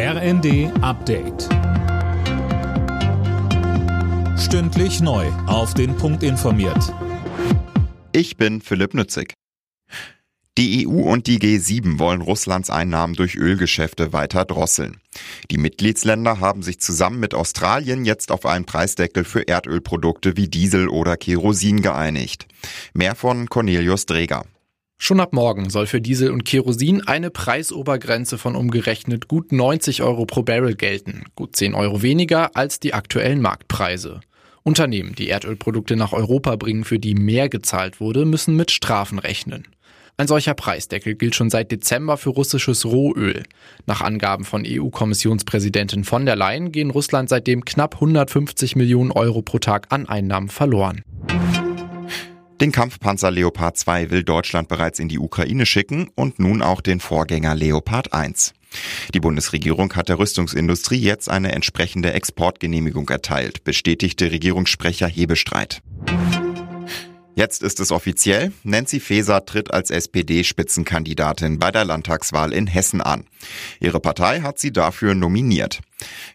RND Update. Stündlich neu. Auf den Punkt informiert. Ich bin Philipp Nützig. Die EU und die G7 wollen Russlands Einnahmen durch Ölgeschäfte weiter drosseln. Die Mitgliedsländer haben sich zusammen mit Australien jetzt auf einen Preisdeckel für Erdölprodukte wie Diesel oder Kerosin geeinigt. Mehr von Cornelius Dreger. Schon ab morgen soll für Diesel und Kerosin eine Preisobergrenze von umgerechnet gut 90 Euro pro Barrel gelten, gut 10 Euro weniger als die aktuellen Marktpreise. Unternehmen, die Erdölprodukte nach Europa bringen, für die mehr gezahlt wurde, müssen mit Strafen rechnen. Ein solcher Preisdeckel gilt schon seit Dezember für russisches Rohöl. Nach Angaben von EU-Kommissionspräsidentin von der Leyen gehen Russland seitdem knapp 150 Millionen Euro pro Tag an Einnahmen verloren. Den Kampfpanzer Leopard 2 will Deutschland bereits in die Ukraine schicken und nun auch den Vorgänger Leopard 1. Die Bundesregierung hat der Rüstungsindustrie jetzt eine entsprechende Exportgenehmigung erteilt, bestätigte Regierungssprecher Hebestreit. Jetzt ist es offiziell. Nancy Faeser tritt als SPD-Spitzenkandidatin bei der Landtagswahl in Hessen an. Ihre Partei hat sie dafür nominiert.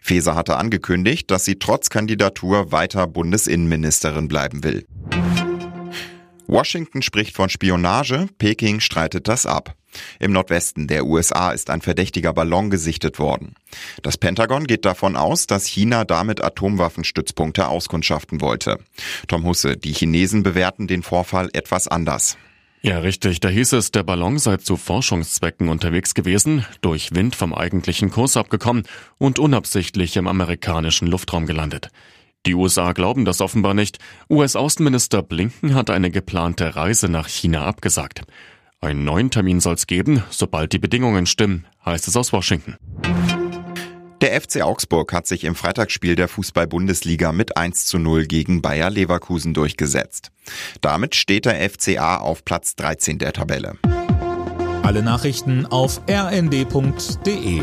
Faeser hatte angekündigt, dass sie trotz Kandidatur weiter Bundesinnenministerin bleiben will. Washington spricht von Spionage, Peking streitet das ab. Im Nordwesten der USA ist ein verdächtiger Ballon gesichtet worden. Das Pentagon geht davon aus, dass China damit Atomwaffenstützpunkte auskundschaften wollte. Tom Husse, die Chinesen bewerten den Vorfall etwas anders. Ja, richtig. Da hieß es, der Ballon sei zu Forschungszwecken unterwegs gewesen, durch Wind vom eigentlichen Kurs abgekommen und unabsichtlich im amerikanischen Luftraum gelandet. Die USA glauben das offenbar nicht. US-Außenminister Blinken hat eine geplante Reise nach China abgesagt. Einen neuen Termin soll es geben, sobald die Bedingungen stimmen, heißt es aus Washington. Der FC Augsburg hat sich im Freitagsspiel der Fußball-Bundesliga mit 1 zu 0 gegen Bayer Leverkusen durchgesetzt. Damit steht der FCA auf Platz 13 der Tabelle. Alle Nachrichten auf rnd.de